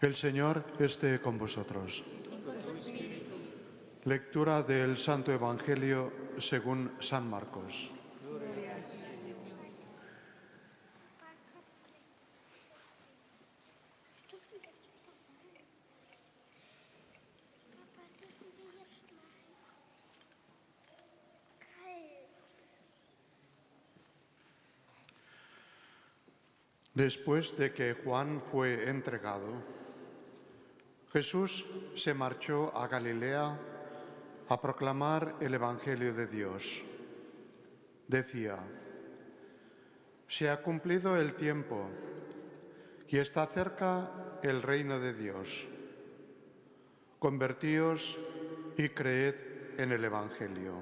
El Señor esté con vosotros. Lectura del Santo Evangelio según San Marcos. Después de que Juan fue entregado, Jesús se marchó a Galilea a proclamar el Evangelio de Dios. Decía, se ha cumplido el tiempo y está cerca el reino de Dios. Convertíos y creed en el Evangelio.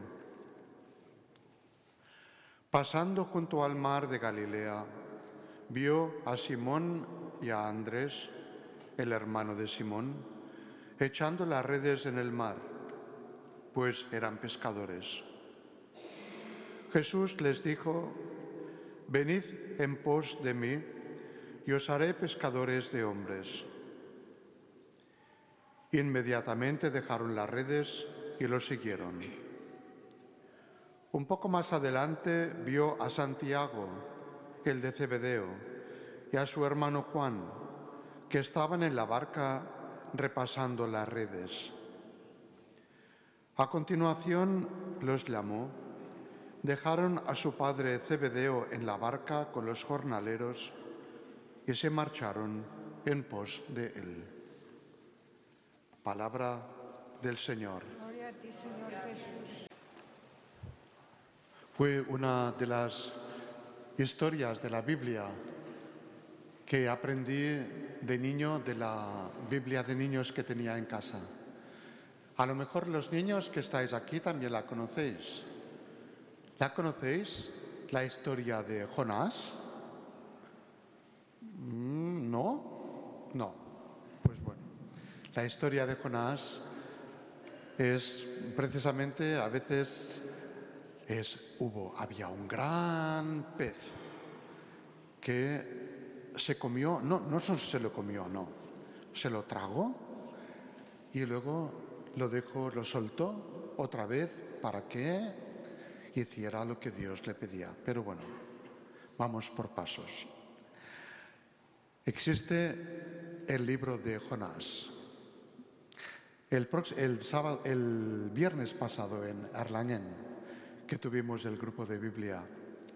Pasando junto al mar de Galilea, vio a Simón y a Andrés, el hermano de Simón, echando las redes en el mar, pues eran pescadores. Jesús les dijo, venid en pos de mí y os haré pescadores de hombres. Inmediatamente dejaron las redes y lo siguieron. Un poco más adelante vio a Santiago, el de Cebedeo, y a su hermano Juan, que estaban en la barca repasando las redes. A continuación los llamó, dejaron a su padre Cebedeo en la barca con los jornaleros y se marcharon en pos de él. Palabra del Señor. Fue una de las historias de la Biblia que aprendí de niño de la Biblia de niños que tenía en casa. A lo mejor los niños que estáis aquí también la conocéis. ¿La conocéis? La historia de Jonás. Mm, ¿No? No. Pues bueno. La historia de Jonás es precisamente a veces es hubo había un gran pez que se comió, no no se lo comió, no. Se lo tragó y luego lo dejó, lo soltó otra vez para que hiciera lo que Dios le pedía. Pero bueno, vamos por pasos. Existe el libro de Jonás. El, viernes pasado en Arlangen que tuvimos el grupo de Biblia.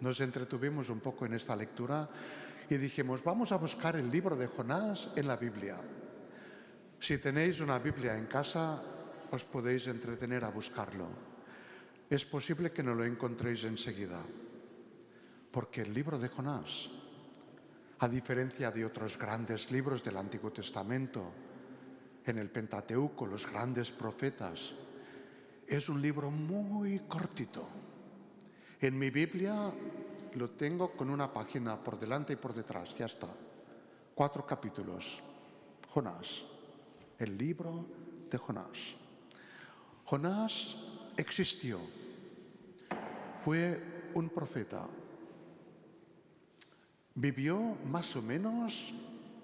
Nos entretuvimos un poco en esta lectura y dijimos, vamos a buscar el libro de Jonás en la Biblia. Si tenéis una Biblia en casa, os podéis entretener a buscarlo. Es posible que no lo encontréis enseguida, porque el libro de Jonás, a diferencia de otros grandes libros del Antiguo Testamento, en el Pentateuco, los grandes profetas, es un libro muy cortito. En mi Biblia lo tengo con una página por delante y por detrás, ya está. Cuatro capítulos. Jonás, el libro de Jonás. Jonás existió, fue un profeta, vivió más o menos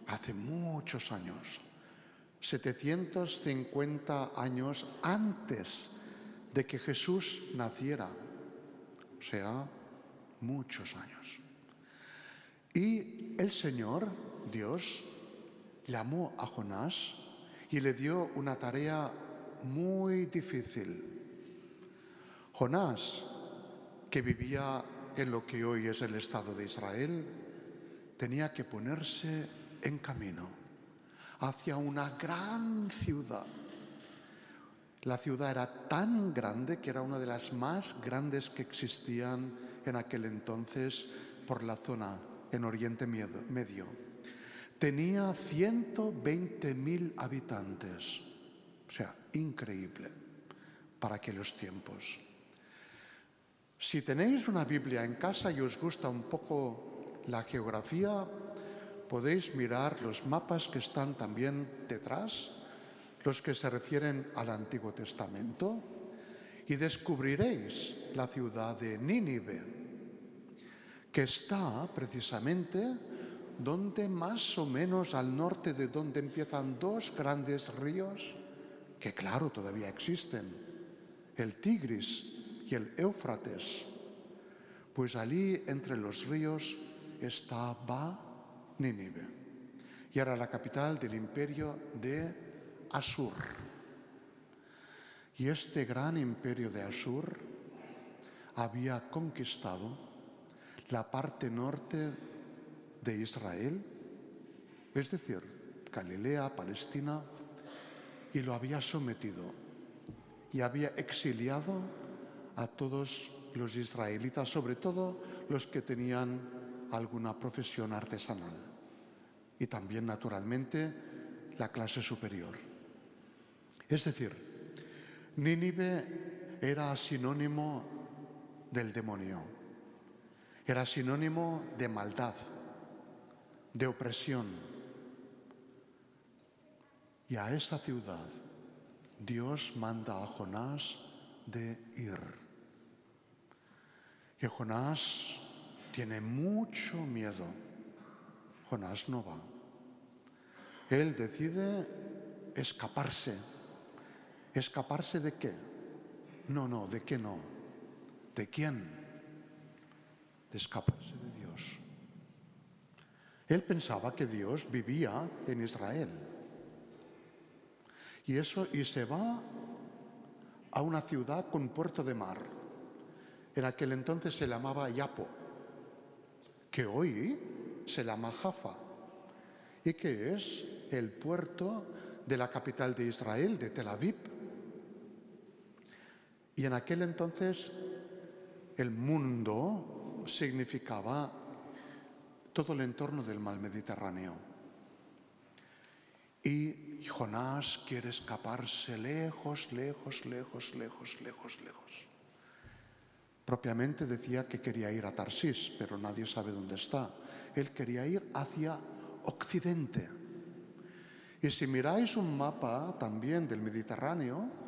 hace muchos años, 750 años antes de que Jesús naciera, sea, muchos años. Y el Señor, Dios, llamó a Jonás y le dio una tarea muy difícil. Jonás, que vivía en lo que hoy es el Estado de Israel, tenía que ponerse en camino hacia una gran ciudad la ciudad era tan grande que era una de las más grandes que existían en aquel entonces por la zona en Oriente Medio. Tenía 120.000 habitantes, o sea, increíble para aquellos tiempos. Si tenéis una Biblia en casa y os gusta un poco la geografía, podéis mirar los mapas que están también detrás los que se refieren al Antiguo Testamento, y descubriréis la ciudad de Nínive, que está precisamente donde más o menos al norte de donde empiezan dos grandes ríos, que claro, todavía existen, el Tigris y el Éufrates. Pues allí entre los ríos estaba Nínive y era la capital del imperio de Asur. Y este gran imperio de Asur había conquistado la parte norte de Israel, es decir, Galilea, Palestina, y lo había sometido y había exiliado a todos los israelitas, sobre todo los que tenían alguna profesión artesanal y también, naturalmente, la clase superior. Es decir, Nínive era sinónimo del demonio, era sinónimo de maldad, de opresión. Y a esa ciudad Dios manda a Jonás de ir. Y Jonás tiene mucho miedo. Jonás no va. Él decide escaparse. ¿Escaparse de qué? No, no, ¿de qué no? ¿De quién? De escaparse de Dios. Él pensaba que Dios vivía en Israel. Y eso y se va a una ciudad con puerto de mar. En aquel entonces se llamaba Yapo, que hoy se llama Jaffa y que es el puerto de la capital de Israel, de Tel Aviv. Y en aquel entonces el mundo significaba todo el entorno del mar Mediterráneo. Y Jonás quiere escaparse lejos, lejos, lejos, lejos, lejos, lejos. Propiamente decía que quería ir a Tarsis, pero nadie sabe dónde está. Él quería ir hacia Occidente. Y si miráis un mapa también del Mediterráneo,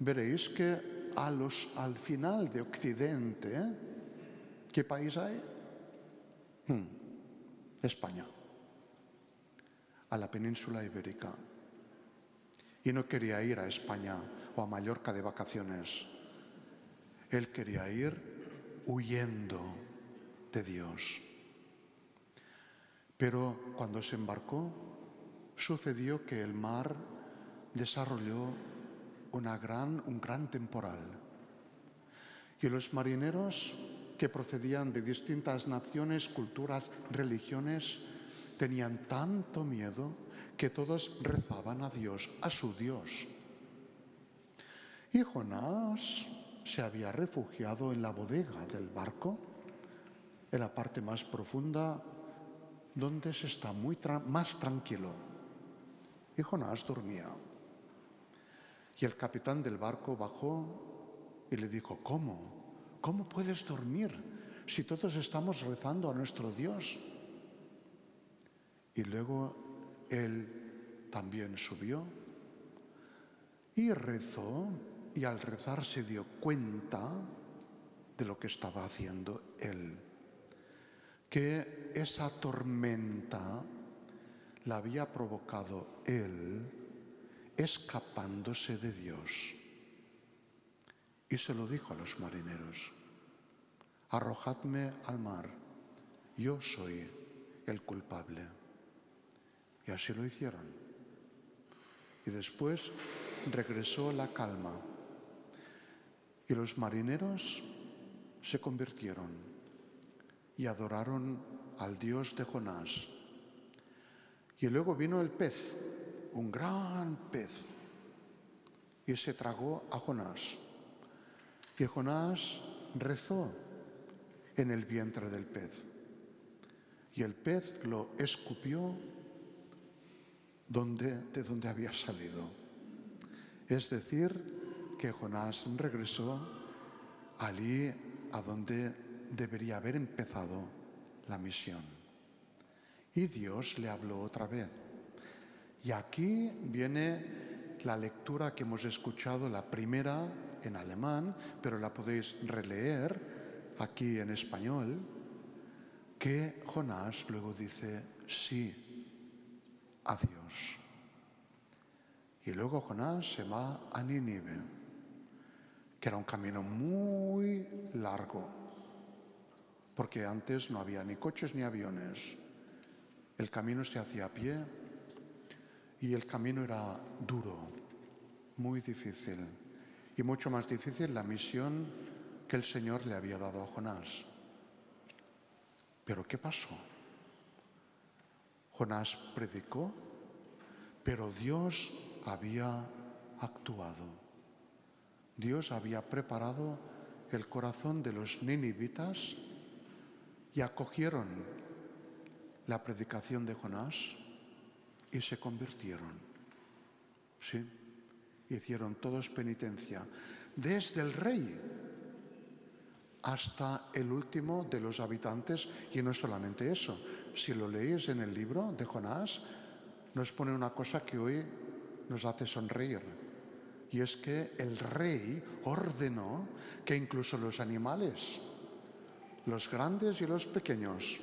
veréis que a los, al final de Occidente, ¿qué país hay? Hmm. España, a la península ibérica. Y no quería ir a España o a Mallorca de vacaciones. Él quería ir huyendo de Dios. Pero cuando se embarcó, sucedió que el mar desarrolló una gran, un gran temporal. Y los marineros que procedían de distintas naciones, culturas, religiones, tenían tanto miedo que todos rezaban a Dios, a su Dios. Y Jonás se había refugiado en la bodega del barco, en la parte más profunda, donde se está muy más tranquilo. Y Jonás dormía. Y el capitán del barco bajó y le dijo, ¿cómo? ¿Cómo puedes dormir si todos estamos rezando a nuestro Dios? Y luego él también subió y rezó y al rezar se dio cuenta de lo que estaba haciendo él, que esa tormenta la había provocado él escapándose de Dios. Y se lo dijo a los marineros, arrojadme al mar, yo soy el culpable. Y así lo hicieron. Y después regresó la calma. Y los marineros se convirtieron y adoraron al Dios de Jonás. Y luego vino el pez, un gran pez, y se tragó a Jonás que Jonás rezó en el vientre del pez. Y el pez lo escupió donde, de donde había salido. Es decir, que Jonás regresó allí a donde debería haber empezado la misión. Y Dios le habló otra vez. Y aquí viene la lectura que hemos escuchado, la primera en alemán, pero la podéis releer aquí en español, que Jonás luego dice sí a Dios. Y luego Jonás se va a Nínive, que era un camino muy largo, porque antes no había ni coches ni aviones. El camino se hacía a pie y el camino era duro, muy difícil, y mucho más difícil la misión que el Señor le había dado a Jonás. Pero ¿qué pasó? Jonás predicó, pero Dios había actuado. Dios había preparado el corazón de los ninivitas y acogieron la predicación de Jonás y se convirtieron. Sí, hicieron todos penitencia, desde el rey hasta el último de los habitantes, y no solamente eso, si lo leéis en el libro de Jonás, nos pone una cosa que hoy nos hace sonreír, y es que el rey ordenó que incluso los animales, los grandes y los pequeños,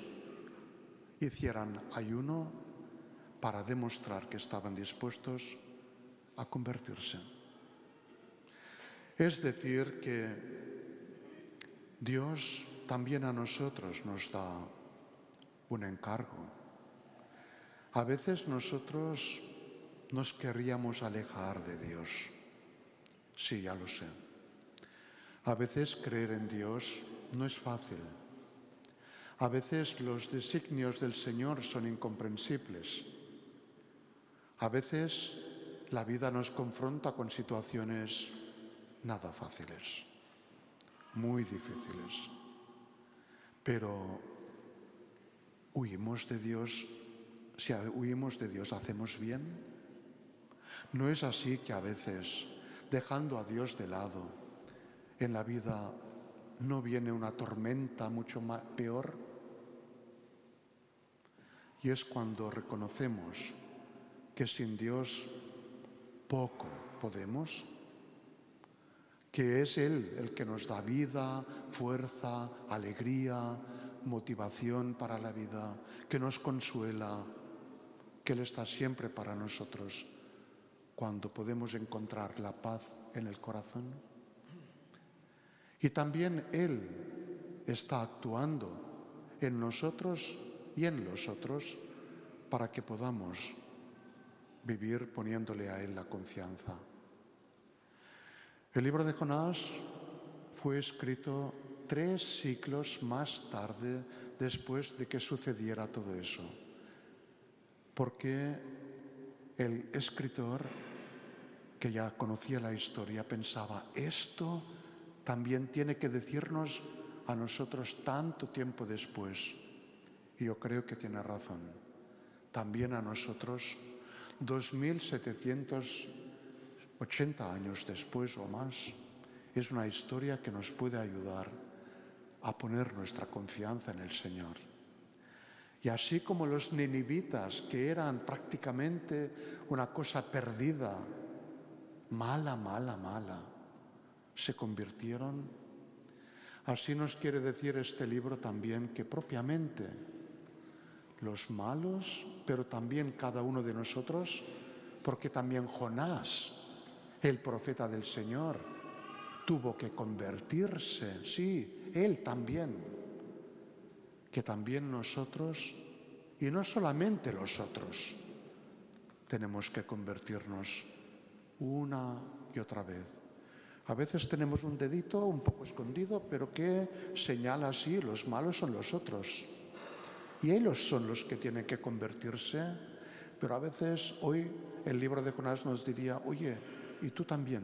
hicieran ayuno para demostrar que estaban dispuestos a convertirse. Es decir, que Dios también a nosotros nos da un encargo. A veces nosotros nos querríamos alejar de Dios. Sí, ya lo sé. A veces creer en Dios no es fácil. A veces los designios del Señor son incomprensibles. A veces la vida nos confronta con situaciones nada fáciles muy difíciles. Pero huimos de Dios, si huimos de Dios, ¿hacemos bien? ¿No es así que a veces, dejando a Dios de lado, en la vida no viene una tormenta mucho más, peor? Y es cuando reconocemos que sin Dios poco podemos que es Él el que nos da vida, fuerza, alegría, motivación para la vida, que nos consuela, que Él está siempre para nosotros cuando podemos encontrar la paz en el corazón. Y también Él está actuando en nosotros y en los otros para que podamos vivir poniéndole a Él la confianza. El libro de Jonás fue escrito tres siglos más tarde después de que sucediera todo eso, porque el escritor que ya conocía la historia pensaba, esto también tiene que decirnos a nosotros tanto tiempo después. Y yo creo que tiene razón. También a nosotros, 2700 80 años después o más, es una historia que nos puede ayudar a poner nuestra confianza en el Señor. Y así como los ninivitas, que eran prácticamente una cosa perdida, mala, mala, mala, se convirtieron, así nos quiere decir este libro también que propiamente los malos, pero también cada uno de nosotros, porque también Jonás el profeta del Señor tuvo que convertirse, sí, él también, que también nosotros, y no solamente los otros, tenemos que convertirnos una y otra vez. A veces tenemos un dedito un poco escondido, pero que señala así, los malos son los otros. Y ellos son los que tienen que convertirse. Pero a veces hoy el libro de Jonás nos diría, oye, y tú también.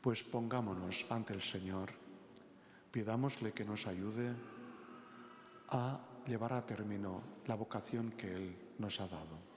Pues pongámonos ante el Señor, pidámosle que nos ayude a llevar a término la vocación que Él nos ha dado.